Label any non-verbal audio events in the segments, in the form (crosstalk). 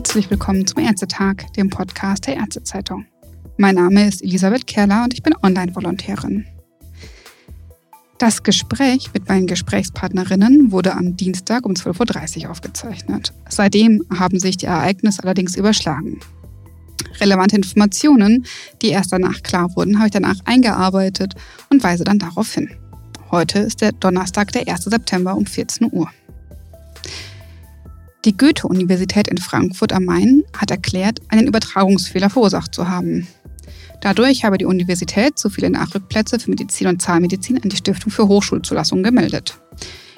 Herzlich willkommen zum Ärztetag, dem Podcast der Ärztezeitung. Mein Name ist Elisabeth Kerler und ich bin Online-Volontärin. Das Gespräch mit meinen Gesprächspartnerinnen wurde am Dienstag um 12.30 Uhr aufgezeichnet. Seitdem haben sich die Ereignisse allerdings überschlagen. Relevante Informationen, die erst danach klar wurden, habe ich danach eingearbeitet und weise dann darauf hin. Heute ist der Donnerstag, der 1. September um 14 Uhr. Die Goethe-Universität in Frankfurt am Main hat erklärt, einen Übertragungsfehler verursacht zu haben. Dadurch habe die Universität zu viele Nachrückplätze für Medizin und Zahnmedizin an die Stiftung für Hochschulzulassungen gemeldet.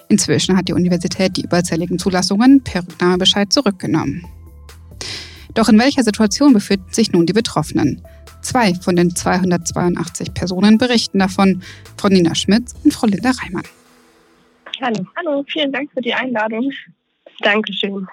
Inzwischen hat die Universität die überzähligen Zulassungen per Rücknahmebescheid zurückgenommen. Doch in welcher Situation befinden sich nun die Betroffenen? Zwei von den 282 Personen berichten davon, Frau Nina Schmitz und Frau Linda Reimann. Hallo, hallo, vielen Dank für die Einladung. Dankeschön.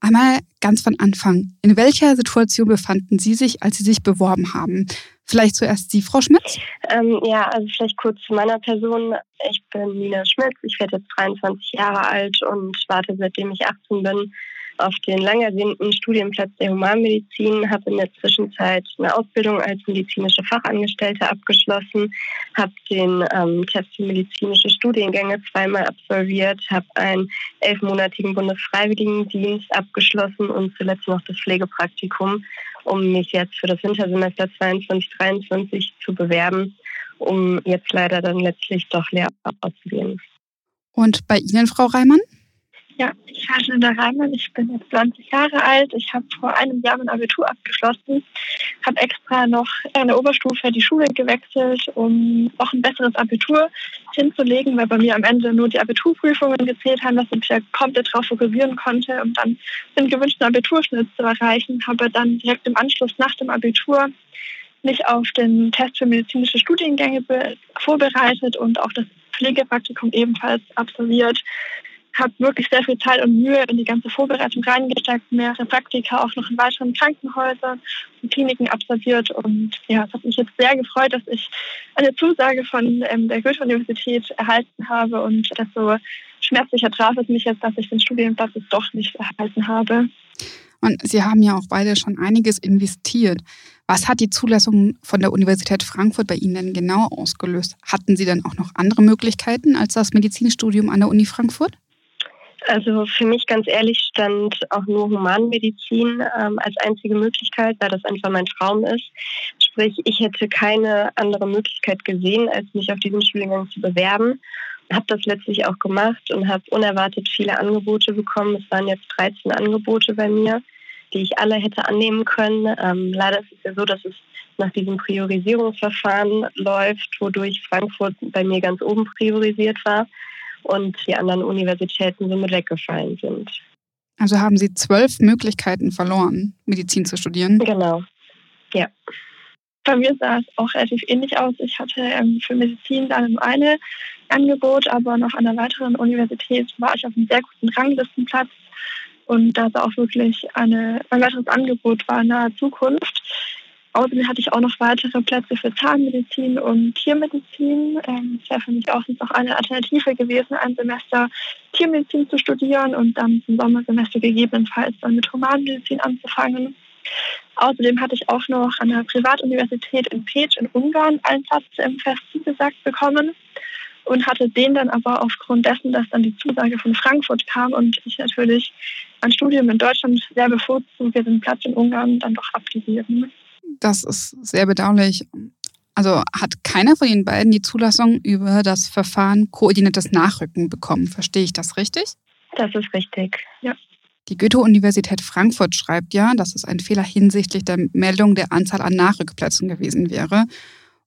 Einmal ganz von Anfang. In welcher Situation befanden Sie sich, als Sie sich beworben haben? Vielleicht zuerst Sie, Frau Schmitz? Ähm, ja, also vielleicht kurz zu meiner Person. Ich bin Nina Schmitz, ich werde jetzt 23 Jahre alt und warte seitdem ich 18 bin auf den lang ersehnten Studienplatz der Humanmedizin, habe in der Zwischenzeit eine Ausbildung als medizinische Fachangestellte abgeschlossen, habe den ähm, Test für medizinische Studiengänge zweimal absolviert, habe einen elfmonatigen Bundesfreiwilligendienst abgeschlossen und zuletzt noch das Pflegepraktikum, um mich jetzt für das Wintersemester 2022-2023 zu bewerben, um jetzt leider dann letztlich doch Lehramt auszuwählen. Und bei Ihnen, Frau Reimann? Ja, ich heiße Reimann, ich bin jetzt 20 Jahre alt. Ich habe vor einem Jahr mein Abitur abgeschlossen, habe extra noch in der Oberstufe die Schule gewechselt, um auch ein besseres Abitur hinzulegen, weil bei mir am Ende nur die Abiturprüfungen gezählt haben, dass ich mich ja komplett darauf fokussieren konnte, um dann den gewünschten Abiturschnitt zu erreichen. Habe dann direkt im Anschluss nach dem Abitur mich auf den Test für medizinische Studiengänge vorbereitet und auch das Pflegepraktikum ebenfalls absolviert habe wirklich sehr viel Zeit und Mühe in die ganze Vorbereitung reingesteckt, mehrere Praktika auch noch in weiteren Krankenhäusern und Kliniken absolviert. Und ja, es hat mich jetzt sehr gefreut, dass ich eine Zusage von ähm, der Goethe-Universität erhalten habe und desto schmerzlicher traf es mich jetzt, dass ich den Studienplatz doch nicht erhalten habe. Und Sie haben ja auch beide schon einiges investiert. Was hat die Zulassung von der Universität Frankfurt bei Ihnen denn genau ausgelöst? Hatten Sie denn auch noch andere Möglichkeiten als das Medizinstudium an der Uni Frankfurt? Also für mich ganz ehrlich stand auch nur Humanmedizin ähm, als einzige Möglichkeit, weil das einfach mein Traum ist. Sprich, ich hätte keine andere Möglichkeit gesehen, als mich auf diesen Studiengang zu bewerben. Habe das letztlich auch gemacht und habe unerwartet viele Angebote bekommen. Es waren jetzt 13 Angebote bei mir, die ich alle hätte annehmen können. Ähm, leider ist es ja so, dass es nach diesem Priorisierungsverfahren läuft, wodurch Frankfurt bei mir ganz oben priorisiert war und die anderen Universitäten somit weggefallen sind. Also haben Sie zwölf Möglichkeiten verloren, Medizin zu studieren? Genau, ja. Bei mir sah es auch relativ ähnlich aus. Ich hatte ähm, für Medizin dann eine Angebot, aber noch an einer weiteren Universität war ich auf einem sehr guten Ranglistenplatz. Und da war auch wirklich eine, ein weiteres Angebot war in naher Zukunft. Außerdem hatte ich auch noch weitere Plätze für Zahnmedizin und Tiermedizin. Ähm, es wäre für mich auch noch eine Alternative gewesen, ein Semester Tiermedizin zu studieren und dann zum Sommersemester gegebenenfalls dann mit Humanmedizin anzufangen. Außerdem hatte ich auch noch an der Privatuniversität in Peć in Ungarn einen Platz im Fest zugesagt bekommen und hatte den dann aber aufgrund dessen, dass dann die Zusage von Frankfurt kam und ich natürlich ein Studium in Deutschland sehr bevorzuge, den Platz in Ungarn dann doch abgegeben. Das ist sehr bedauerlich. Also hat keiner von den beiden die Zulassung über das Verfahren koordiniertes Nachrücken bekommen. Verstehe ich das richtig? Das ist richtig, ja. Die Goethe-Universität Frankfurt schreibt ja, dass es ein Fehler hinsichtlich der Meldung der Anzahl an Nachrückplätzen gewesen wäre.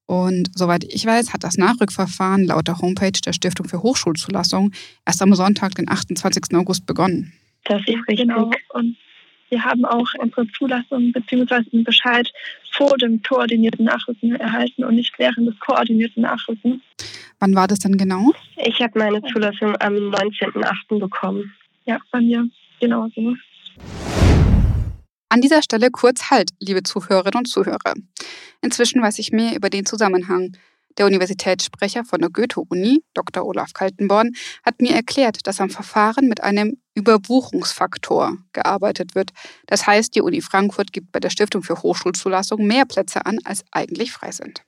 Und soweit ich weiß, hat das Nachrückverfahren laut der Homepage der Stiftung für Hochschulzulassung erst am Sonntag, den 28. August begonnen. Das ist richtig. Genau. Und wir haben auch unsere Zulassung bzw. einen Bescheid vor dem koordinierten Nachrücken erhalten und nicht während des koordinierten Nachrückens. Wann war das denn genau? Ich habe meine Zulassung am 19.08. bekommen. Ja, bei mir genauso. An dieser Stelle kurz Halt, liebe Zuhörerinnen und Zuhörer. Inzwischen weiß ich mehr über den Zusammenhang. Der Universitätssprecher von der Goethe-Uni, Dr. Olaf Kaltenborn, hat mir erklärt, dass am Verfahren mit einem Überbuchungsfaktor gearbeitet wird. Das heißt, die Uni Frankfurt gibt bei der Stiftung für Hochschulzulassung mehr Plätze an, als eigentlich frei sind.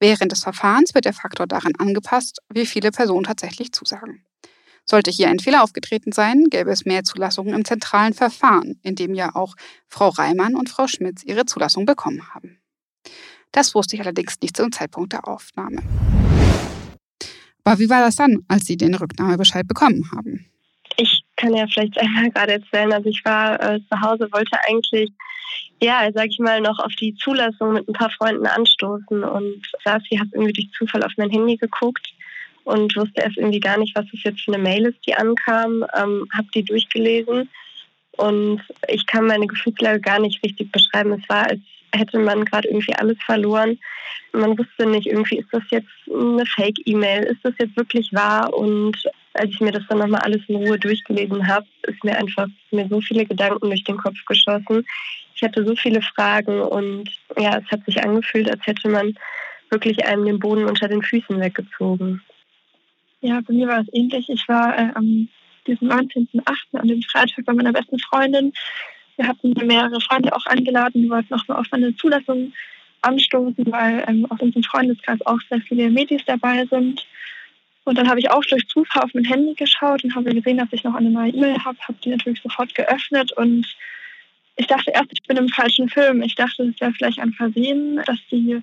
Während des Verfahrens wird der Faktor daran angepasst, wie viele Personen tatsächlich zusagen. Sollte hier ein Fehler aufgetreten sein, gäbe es mehr Zulassungen im zentralen Verfahren, in dem ja auch Frau Reimann und Frau Schmitz ihre Zulassung bekommen haben. Das wusste ich allerdings nicht zum Zeitpunkt der Aufnahme. Aber wie war das dann, als Sie den Rücknahmebescheid bekommen haben? Kann ja vielleicht (laughs) einmal gerade erzählen. Also ich war äh, zu Hause, wollte eigentlich, ja, sag ich mal, noch auf die Zulassung mit ein paar Freunden anstoßen und saß hier, habe irgendwie durch Zufall auf mein Handy geguckt und wusste erst irgendwie gar nicht, was das jetzt für eine Mail ist, die ankam. Ähm, habe die durchgelesen und ich kann meine Gefühlslage gar nicht richtig beschreiben. Es war, als hätte man gerade irgendwie alles verloren. Man wusste nicht, irgendwie ist das jetzt eine Fake-E-Mail, ist das jetzt wirklich wahr? Und als ich mir das dann nochmal alles in Ruhe durchgelesen habe, ist mir einfach mir so viele Gedanken durch den Kopf geschossen. Ich hatte so viele Fragen und ja, es hat sich angefühlt, als hätte man wirklich einem den Boden unter den Füßen weggezogen. Ja, bei mir war es ähnlich. Ich war äh, am diesem 19.8. an dem Freitag bei meiner besten Freundin. Wir hatten mehrere Freunde auch eingeladen, die wollten noch mal auf eine Zulassung anstoßen, weil ähm, aus unserem Freundeskreis auch sehr viele Medis dabei sind. Und dann habe ich auch durch Zufall auf mein Handy geschaut und habe gesehen, dass ich noch eine neue E-Mail habe, habe die natürlich sofort geöffnet und ich dachte erst, ich bin im falschen Film. Ich dachte, es wäre vielleicht ein Versehen, dass die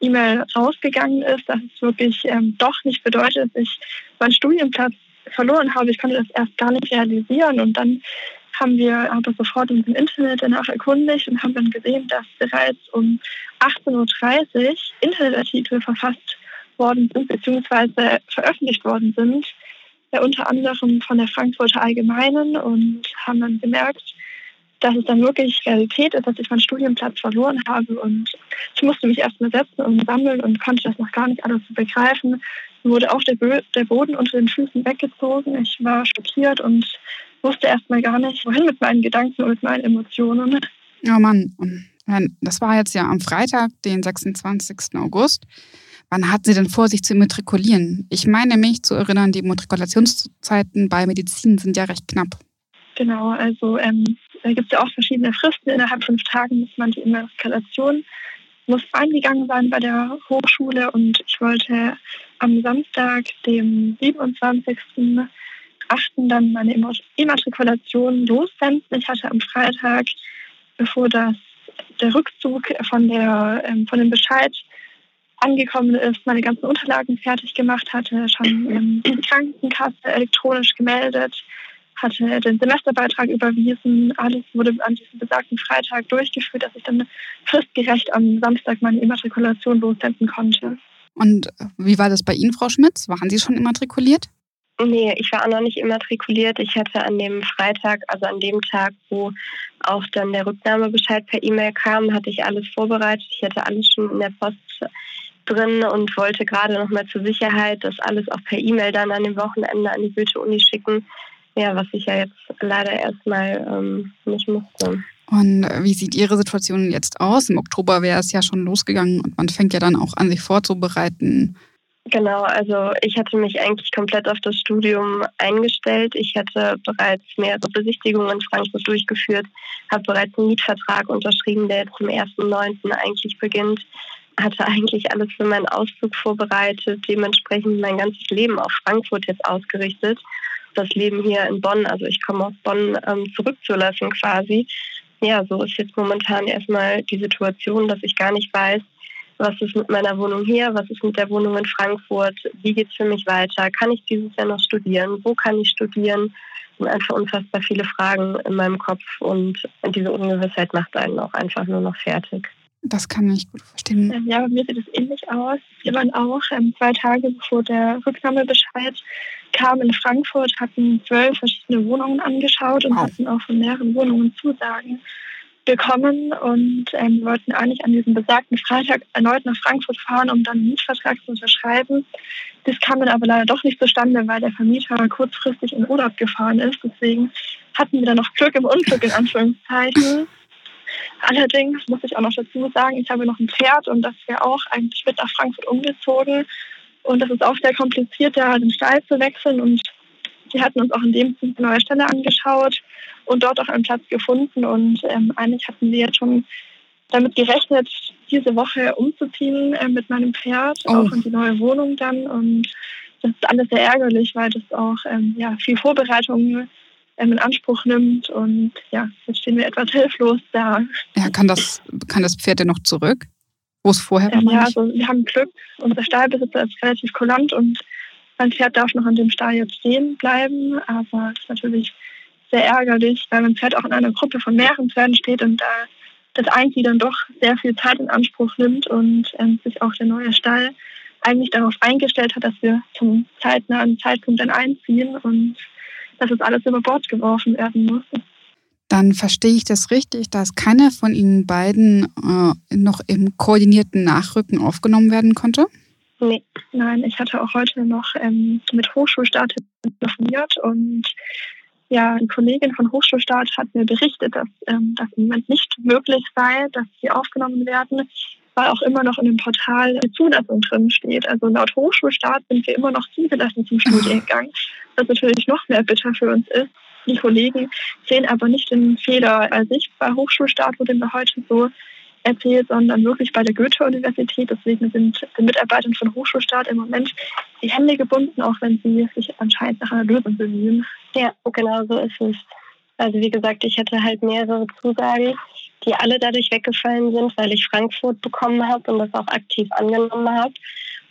E-Mail rausgegangen ist, dass es wirklich ähm, doch nicht bedeutet, dass ich meinen Studienplatz verloren habe. Ich konnte das erst gar nicht realisieren und dann haben wir aber sofort im Internet danach erkundigt und haben dann gesehen, dass bereits um 18.30 Uhr Internetartikel verfasst worden sind bzw. veröffentlicht worden sind, ja, unter anderem von der Frankfurter Allgemeinen und haben dann gemerkt, dass es dann wirklich Realität ist, dass ich meinen Studienplatz verloren habe und ich musste mich erstmal setzen und sammeln und konnte das noch gar nicht alles begreifen. Mir wurde auch der, Bö der Boden unter den Füßen weggezogen. Ich war schockiert und wusste erstmal gar nicht, wohin mit meinen Gedanken und mit meinen Emotionen. Oh Mann, das war jetzt ja am Freitag, den 26. August. Wann hatten Sie denn vor, sich zu immatrikulieren? Ich meine mich zu erinnern, die Immatrikulationszeiten bei Medizin sind ja recht knapp. Genau, also ähm, da gibt es ja auch verschiedene Fristen. Innerhalb fünf Tagen muss man die Immatrikulation muss eingegangen sein bei der Hochschule und ich wollte am Samstag, dem 27.08. dann meine Immatrikulation lossenden. Ich hatte am Freitag, bevor das, der Rückzug von, der, ähm, von dem Bescheid angekommen ist, meine ganzen Unterlagen fertig gemacht hatte, schon ähm, die Krankenkasse elektronisch gemeldet, hatte den Semesterbeitrag überwiesen. Alles wurde an diesem besagten Freitag durchgeführt, dass ich dann fristgerecht am Samstag meine Immatrikulation lossenden konnte. Und wie war das bei Ihnen, Frau Schmitz? Waren Sie schon immatrikuliert? Nee, ich war auch noch nicht immatrikuliert. Ich hatte an dem Freitag, also an dem Tag, wo auch dann der Rücknahmebescheid per E-Mail kam, hatte ich alles vorbereitet. Ich hatte alles schon in der Post drin und wollte gerade noch mal zur Sicherheit das alles auch per E-Mail dann an dem Wochenende an die Goethe-Uni schicken, ja, was ich ja jetzt leider erstmal ähm, nicht musste. Und wie sieht Ihre Situation jetzt aus? Im Oktober wäre es ja schon losgegangen und man fängt ja dann auch an, sich vorzubereiten. Genau, also ich hatte mich eigentlich komplett auf das Studium eingestellt. Ich hatte bereits mehrere Besichtigungen in Frankfurt durchgeführt, habe bereits einen Mietvertrag unterschrieben, der jetzt zum 1.9. eigentlich beginnt. Hatte eigentlich alles für meinen Auszug vorbereitet, dementsprechend mein ganzes Leben auf Frankfurt jetzt ausgerichtet das Leben hier in Bonn, also ich komme aus Bonn, ähm, zurückzulassen quasi. Ja, so ist jetzt momentan erstmal die Situation, dass ich gar nicht weiß, was ist mit meiner Wohnung hier, was ist mit der Wohnung in Frankfurt, wie geht es für mich weiter, kann ich dieses Jahr noch studieren, wo kann ich studieren? Sind einfach unfassbar viele Fragen in meinem Kopf und diese Ungewissheit macht einen auch einfach nur noch fertig. Das kann ich gut verstehen. Ähm, ja, bei mir sieht es ähnlich aus. Wir waren auch ähm, zwei Tage bevor der Rücknahmebescheid kam in Frankfurt, hatten zwölf verschiedene Wohnungen angeschaut und wow. hatten auch von mehreren Wohnungen Zusagen bekommen und ähm, wollten eigentlich an diesem besagten Freitag erneut nach Frankfurt fahren, um dann einen Mietvertrag zu unterschreiben. Das kam dann aber leider doch nicht zustande, weil der Vermieter kurzfristig in Urlaub gefahren ist. Deswegen hatten wir dann noch Glück im Unglück in Anführungszeichen. Allerdings muss ich auch noch dazu sagen, ich habe noch ein Pferd und das wäre auch eigentlich mit nach Frankfurt umgezogen. Und das ist auch sehr kompliziert, da den Stall zu wechseln und wir hatten uns auch in dem Sinne eine neue Stelle angeschaut und dort auch einen Platz gefunden. Und ähm, eigentlich hatten wir jetzt schon damit gerechnet, diese Woche umzuziehen äh, mit meinem Pferd, oh. auch in die neue Wohnung dann. Und das ist alles sehr ärgerlich, weil das auch ähm, ja, viel Vorbereitung in Anspruch nimmt. Und ja, jetzt stehen wir etwas hilflos da. Ja, kann das, kann das Pferd denn noch zurück? Wo es vorher war? Ähm, ja, also wir haben Glück. Unser Stallbesitzer ist relativ kulant und mein Pferd darf noch an dem Stall jetzt stehen bleiben. Aber es ist natürlich sehr ärgerlich, weil mein Pferd auch in einer Gruppe von mehreren Pferden steht und da das eigentlich dann doch sehr viel Zeit in Anspruch nimmt und ähm, sich auch der neue Stall eigentlich darauf eingestellt hat, dass wir zum zeitnahen Zeitpunkt dann einziehen und dass es alles über Bord geworfen werden muss. Dann verstehe ich das richtig, dass keiner von Ihnen beiden äh, noch im koordinierten Nachrücken aufgenommen werden konnte? Nee, nein, ich hatte auch heute noch ähm, mit Hochschulstart telefoniert und ja, die Kollegin von Hochschulstart hat mir berichtet, dass ähm, das im Moment nicht möglich sei, dass sie aufgenommen werden, weil auch immer noch in dem Portal eine Zulassung drin steht. Also laut Hochschulstart sind wir immer noch zugelassen zum Studiengang, was natürlich noch mehr bitter für uns ist. Die Kollegen sehen aber nicht den Fehler als ich. Bei Hochschulstart wurde mir heute so erzählt, sondern wirklich bei der Goethe-Universität. Deswegen sind den Mitarbeitern von Hochschulstaat im Moment die Hände gebunden, auch wenn sie sich anscheinend nach einer Lösung bemühen. Ja, genau so ist es. Also wie gesagt, ich hatte halt mehrere Zusagen, die alle dadurch weggefallen sind, weil ich Frankfurt bekommen habe und das auch aktiv angenommen habe.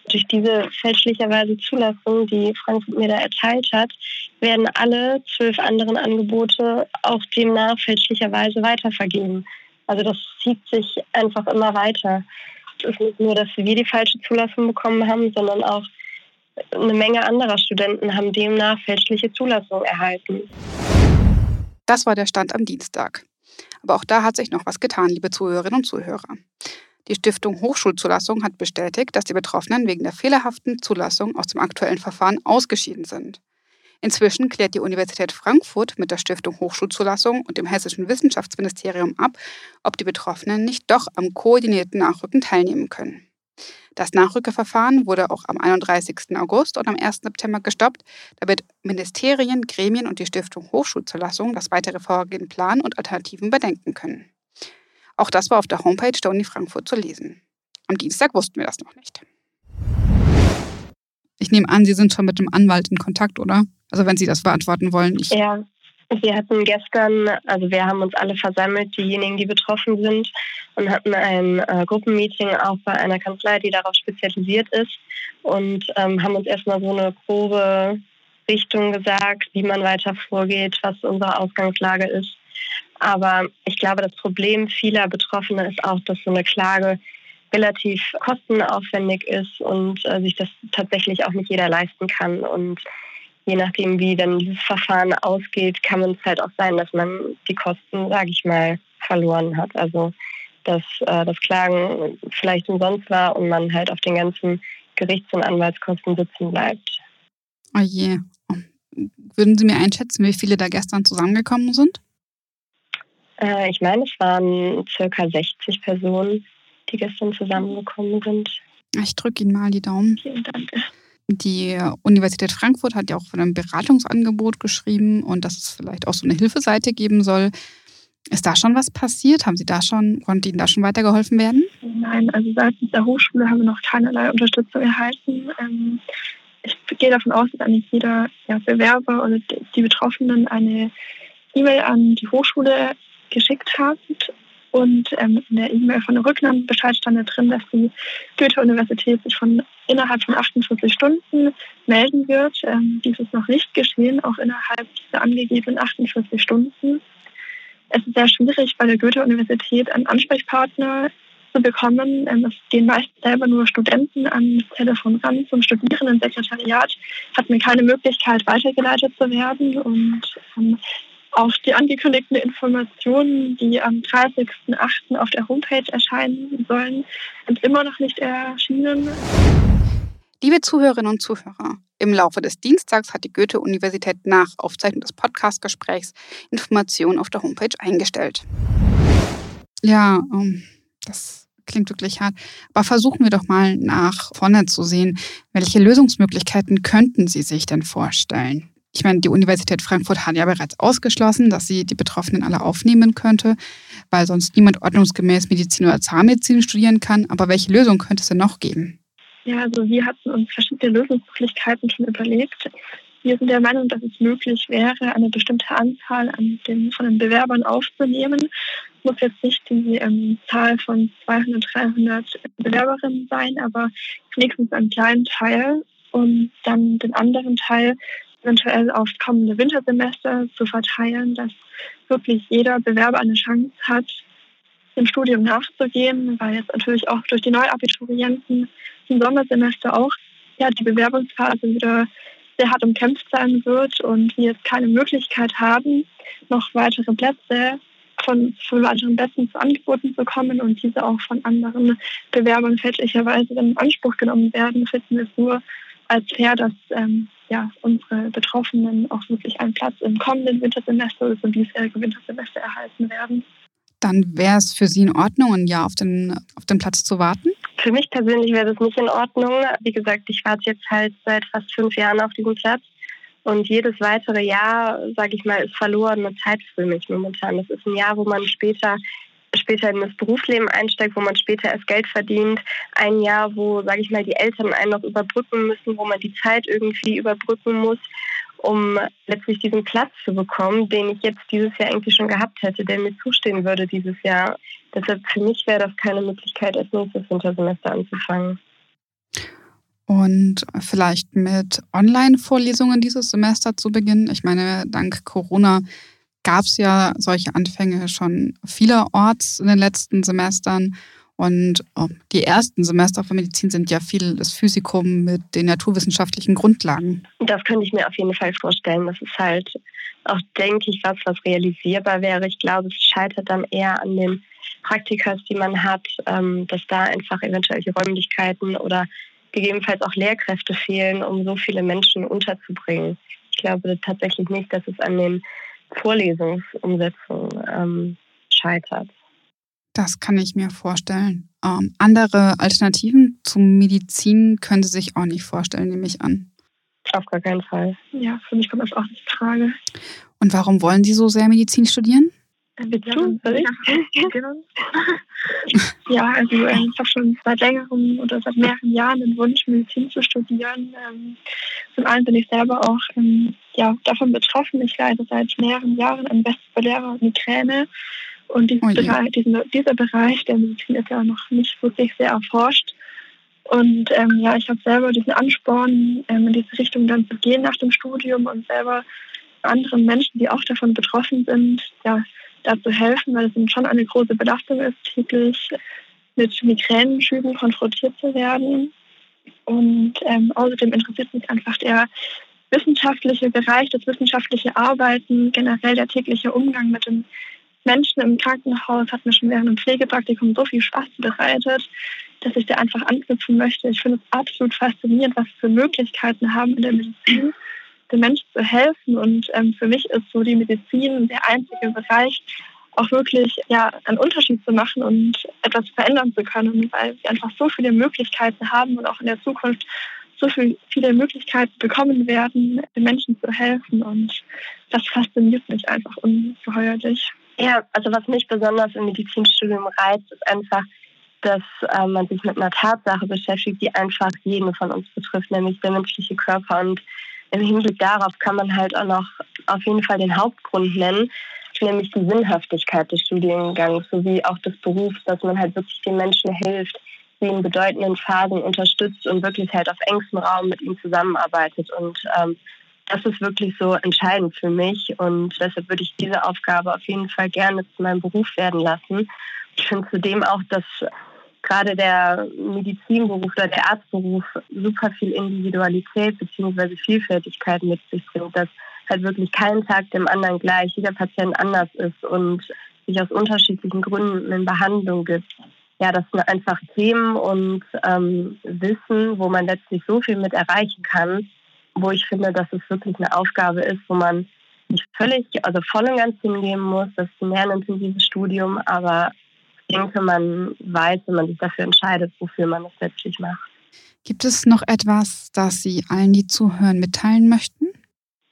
Durch diese fälschlicherweise Zulassung, die Frankfurt mir da erteilt hat, werden alle zwölf anderen Angebote auch demnach fälschlicherweise weitervergeben. Also das zieht sich einfach immer weiter. Es ist nicht nur, dass wir die falsche Zulassung bekommen haben, sondern auch eine Menge anderer Studenten haben demnach fälschliche Zulassung erhalten. Das war der Stand am Dienstag. Aber auch da hat sich noch was getan, liebe Zuhörerinnen und Zuhörer. Die Stiftung Hochschulzulassung hat bestätigt, dass die Betroffenen wegen der fehlerhaften Zulassung aus dem aktuellen Verfahren ausgeschieden sind. Inzwischen klärt die Universität Frankfurt mit der Stiftung Hochschulzulassung und dem Hessischen Wissenschaftsministerium ab, ob die Betroffenen nicht doch am koordinierten Nachrücken teilnehmen können. Das Nachrückeverfahren wurde auch am 31. August und am 1. September gestoppt, damit Ministerien, Gremien und die Stiftung Hochschulzulassung das weitere Vorgehen planen und Alternativen bedenken können. Auch das war auf der Homepage der Uni Frankfurt zu lesen. Am Dienstag wussten wir das noch nicht. Ich nehme an, Sie sind schon mit dem Anwalt in Kontakt, oder? Also wenn Sie das beantworten wollen. Ich ja, wir hatten gestern, also wir haben uns alle versammelt, diejenigen, die betroffen sind, und hatten ein äh, Gruppenmeeting auch bei einer Kanzlei, die darauf spezialisiert ist und ähm, haben uns erstmal so eine grobe Richtung gesagt, wie man weiter vorgeht, was unsere Ausgangslage ist. Aber ich glaube, das Problem vieler Betroffener ist auch, dass so eine Klage relativ kostenaufwendig ist und äh, sich das tatsächlich auch nicht jeder leisten kann. Und je nachdem, wie dann dieses Verfahren ausgeht, kann es halt auch sein, dass man die Kosten, sage ich mal, verloren hat. Also dass äh, das Klagen vielleicht umsonst war und man halt auf den ganzen Gerichts- und Anwaltskosten sitzen bleibt. Oh je. Würden Sie mir einschätzen, wie viele da gestern zusammengekommen sind? Äh, ich meine, es waren circa 60 Personen, die gestern zusammengekommen sind. Ich drücke Ihnen mal die Daumen. Vielen Dank. Die Universität Frankfurt hat ja auch von einem Beratungsangebot geschrieben und dass es vielleicht auch so eine Hilfeseite geben soll. Ist da schon was passiert? Haben Sie da schon, konnte Ihnen da schon weitergeholfen werden? Nein, also seitens der Hochschule haben wir noch keinerlei Unterstützung erhalten. Ähm, ich gehe davon aus, dass eigentlich jeder Bewerber oder die Betroffenen eine E-Mail an die Hochschule geschickt hat und ähm, in der E-Mail von der Rücknahmebescheid stand da drin, dass die Goethe-Universität sich von innerhalb von 48 Stunden melden wird. Ähm, dies ist noch nicht geschehen, auch innerhalb dieser angegebenen 48 Stunden. Es ist sehr schwierig, bei der Goethe-Universität einen Ansprechpartner zu bekommen. Ähm, es gehen meist selber nur Studenten an das Telefon ran. Zum Studierendensekretariat hat man keine Möglichkeit, weitergeleitet zu werden. Und ähm, auch die angekündigten Informationen, die am 30.08. auf der Homepage erscheinen sollen, sind immer noch nicht erschienen. Liebe Zuhörerinnen und Zuhörer, im Laufe des Dienstags hat die Goethe-Universität nach Aufzeichnung des Podcastgesprächs Informationen auf der Homepage eingestellt. Ja, ähm, das klingt wirklich hart. Aber versuchen wir doch mal nach vorne zu sehen. Welche Lösungsmöglichkeiten könnten Sie sich denn vorstellen? Ich meine, die Universität Frankfurt hat ja bereits ausgeschlossen, dass sie die Betroffenen alle aufnehmen könnte, weil sonst niemand ordnungsgemäß Medizin oder Zahnmedizin studieren kann. Aber welche Lösung könnte es denn noch geben? Ja, also wir hatten uns verschiedene Lösungsmöglichkeiten schon überlegt. Wir sind der Meinung, dass es möglich wäre, eine bestimmte Anzahl an den, von den Bewerbern aufzunehmen. Es muss jetzt nicht die ähm, Zahl von 200, 300 Bewerberinnen sein, aber wenigstens einen kleinen Teil und dann den anderen Teil eventuell aufs kommende Wintersemester zu verteilen, dass wirklich jeder Bewerber eine Chance hat, dem Studium nachzugehen, weil jetzt natürlich auch durch die Neuabiturienten im Sommersemester auch ja, die Bewerbungsphase wieder sehr hart umkämpft sein wird und wir jetzt keine Möglichkeit haben, noch weitere Plätze von, von weiteren Plätzen zu angeboten zu bekommen und diese auch von anderen Bewerbern fälschlicherweise in Anspruch genommen werden, finden wir es nur als fair, dass ähm, ja, unsere Betroffenen auch wirklich einen Platz im kommenden Wintersemester oder im diesjährigen Wintersemester erhalten werden. Dann wäre es für Sie in Ordnung, ein Jahr auf den, auf den Platz zu warten? Für mich persönlich wäre das nicht in Ordnung. Wie gesagt, ich warte jetzt halt seit fast fünf Jahren auf diesen Platz. Und jedes weitere Jahr, sage ich mal, ist verlorene Zeit für mich momentan. Das ist ein Jahr, wo man später später in das Berufsleben einsteigt, wo man später erst Geld verdient. Ein Jahr, wo, sage ich mal, die Eltern einen noch überbrücken müssen, wo man die Zeit irgendwie überbrücken muss, um letztlich diesen Platz zu bekommen, den ich jetzt dieses Jahr eigentlich schon gehabt hätte, der mir zustehen würde dieses Jahr. Deshalb für mich wäre das keine Möglichkeit, als nächstes Wintersemester anzufangen. Und vielleicht mit Online-Vorlesungen dieses Semester zu beginnen. Ich meine, dank Corona gab es ja solche Anfänge schon vielerorts in den letzten Semestern. Und oh, die ersten Semester von Medizin sind ja viel das Physikum mit den naturwissenschaftlichen Grundlagen. Das könnte ich mir auf jeden Fall vorstellen. Das ist halt auch, denke ich, was, was realisierbar wäre. Ich glaube, es scheitert dann eher an den Praktikas, die man hat, ähm, dass da einfach eventuell Räumlichkeiten oder gegebenenfalls auch Lehrkräfte fehlen, um so viele Menschen unterzubringen. Ich glaube tatsächlich nicht, dass es an den Vorlesungsumsetzung ähm, scheitert. Das kann ich mir vorstellen. Ähm, andere Alternativen zum Medizin können Sie sich auch nicht vorstellen, nehme ich an. Auf gar keinen Fall. Ja, für mich kommt das auch nicht in Frage. Und warum wollen Sie so sehr Medizin studieren? Willst (laughs) du? ja, also äh, ich habe schon seit längerem oder seit mehreren Jahren den Wunsch, Medizin zu studieren. Ähm, zum einen bin ich selber auch ähm, ja, davon betroffen. Ich leide seit mehreren Jahren an vestibulärer und Migräne. Und oh Bereich, diesen, dieser Bereich der Medizin ist ja noch nicht wirklich sehr erforscht. Und ähm, ja, ich habe selber diesen Ansporn, ähm, in diese Richtung dann zu gehen nach dem Studium und selber anderen Menschen, die auch davon betroffen sind, ja, dazu helfen, weil es schon eine große Belastung ist, täglich mit Migränenschüben konfrontiert zu werden. Und ähm, außerdem interessiert mich einfach der wissenschaftliche Bereich, das wissenschaftliche Arbeiten, generell der tägliche Umgang mit den Menschen im Krankenhaus hat mir schon während dem Pflegepraktikum so viel Spaß bereitet, dass ich da einfach anknüpfen möchte. Ich finde es absolut faszinierend, was für Möglichkeiten haben in der Medizin den Menschen zu helfen. Und ähm, für mich ist so die Medizin der einzige Bereich, auch wirklich ja, einen Unterschied zu machen und etwas verändern zu können, weil wir einfach so viele Möglichkeiten haben und auch in der Zukunft so viel, viele Möglichkeiten bekommen werden, den Menschen zu helfen. Und das fasziniert mich einfach ungeheuerlich. Ja, also was mich besonders im Medizinstudium reizt, ist einfach, dass äh, man sich mit einer Tatsache beschäftigt, die einfach jeden von uns betrifft, nämlich der menschliche Körper. Und im Hinblick darauf kann man halt auch noch auf jeden Fall den Hauptgrund nennen, nämlich die Sinnhaftigkeit des Studiengangs sowie auch des Berufs, dass man halt wirklich den Menschen hilft, sie in bedeutenden Phasen unterstützt und wirklich halt auf engstem Raum mit ihnen zusammenarbeitet. Und ähm, das ist wirklich so entscheidend für mich und deshalb würde ich diese Aufgabe auf jeden Fall gerne zu meinem Beruf werden lassen. Ich finde zudem auch, dass gerade der Medizinberuf oder der Arztberuf super viel Individualität bzw. Vielfältigkeit mit sich bringt, dass halt wirklich kein Tag dem anderen gleich, jeder Patient anders ist und sich aus unterschiedlichen Gründen in Behandlung gibt. Ja, das sind einfach Themen und ähm, Wissen, wo man letztlich so viel mit erreichen kann, wo ich finde, dass es wirklich eine Aufgabe ist, wo man nicht völlig, also voll und ganz hingeben muss. Das ist ein lernintensives Studium, aber denke, man weiß, wenn man sich dafür entscheidet, wofür man es letztlich macht. Gibt es noch etwas, das Sie allen, die zuhören, mitteilen möchten?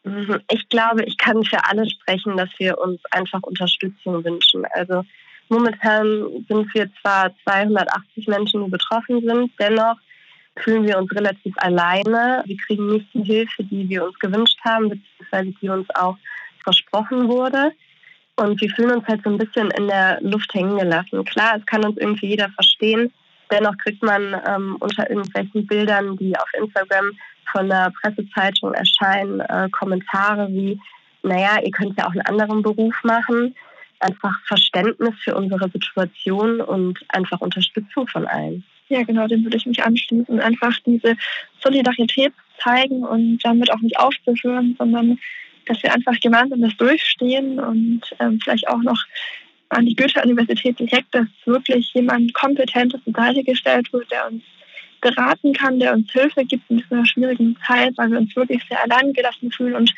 Mhm. Ich glaube, ich kann für alle sprechen, dass wir uns einfach Unterstützung wünschen. Also momentan sind wir zwar 280 Menschen, die betroffen sind, dennoch fühlen wir uns relativ alleine. Wir kriegen nicht die Hilfe, die wir uns gewünscht haben, beziehungsweise die uns auch versprochen wurde. Und wir fühlen uns halt so ein bisschen in der Luft hängen gelassen. Klar, es kann uns irgendwie jeder verstehen. Dennoch kriegt man ähm, unter irgendwelchen Bildern, die auf Instagram von der Pressezeitung erscheinen, äh, Kommentare wie, naja, ihr könnt ja auch einen anderen Beruf machen. Einfach Verständnis für unsere Situation und einfach Unterstützung von allen. Ja, genau, dem würde ich mich anschließen. Einfach diese Solidarität zeigen und damit auch nicht aufzuhören, sondern dass wir einfach gemeinsam das durchstehen und ähm, vielleicht auch noch an die Goethe-Universität direkt, dass wirklich jemand Kompetentes zur Seite gestellt wird, der uns beraten kann, der uns Hilfe gibt in dieser schwierigen Zeit, weil wir uns wirklich sehr allein gelassen fühlen und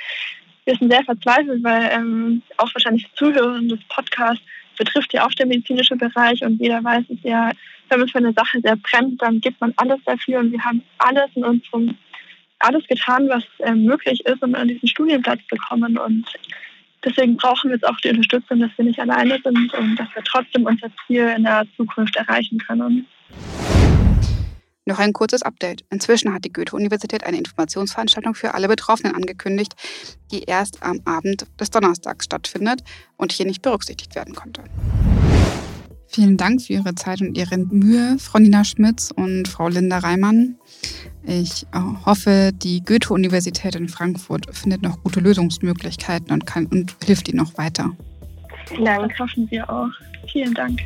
wir sind sehr verzweifelt, weil ähm, auch wahrscheinlich Zuhörer des Podcasts betrifft ja auch der medizinische Bereich und jeder weiß es ja, wenn man für eine Sache sehr brennt, dann gibt man alles dafür und wir haben alles in unserem alles getan, was äh, möglich ist, um an diesen Studienplatz zu kommen. Und deswegen brauchen wir jetzt auch die Unterstützung, dass wir nicht alleine sind und dass wir trotzdem unser Ziel in der Zukunft erreichen können. Noch ein kurzes Update. Inzwischen hat die Goethe-Universität eine Informationsveranstaltung für alle Betroffenen angekündigt, die erst am Abend des Donnerstags stattfindet und hier nicht berücksichtigt werden konnte. Vielen Dank für Ihre Zeit und Ihre Mühe, Frau Nina Schmitz und Frau Linda Reimann. Ich äh, hoffe, die Goethe-Universität in Frankfurt findet noch gute Lösungsmöglichkeiten und, kann, und hilft Ihnen noch weiter. Vielen Dank, hoffen wir auch. Vielen Dank.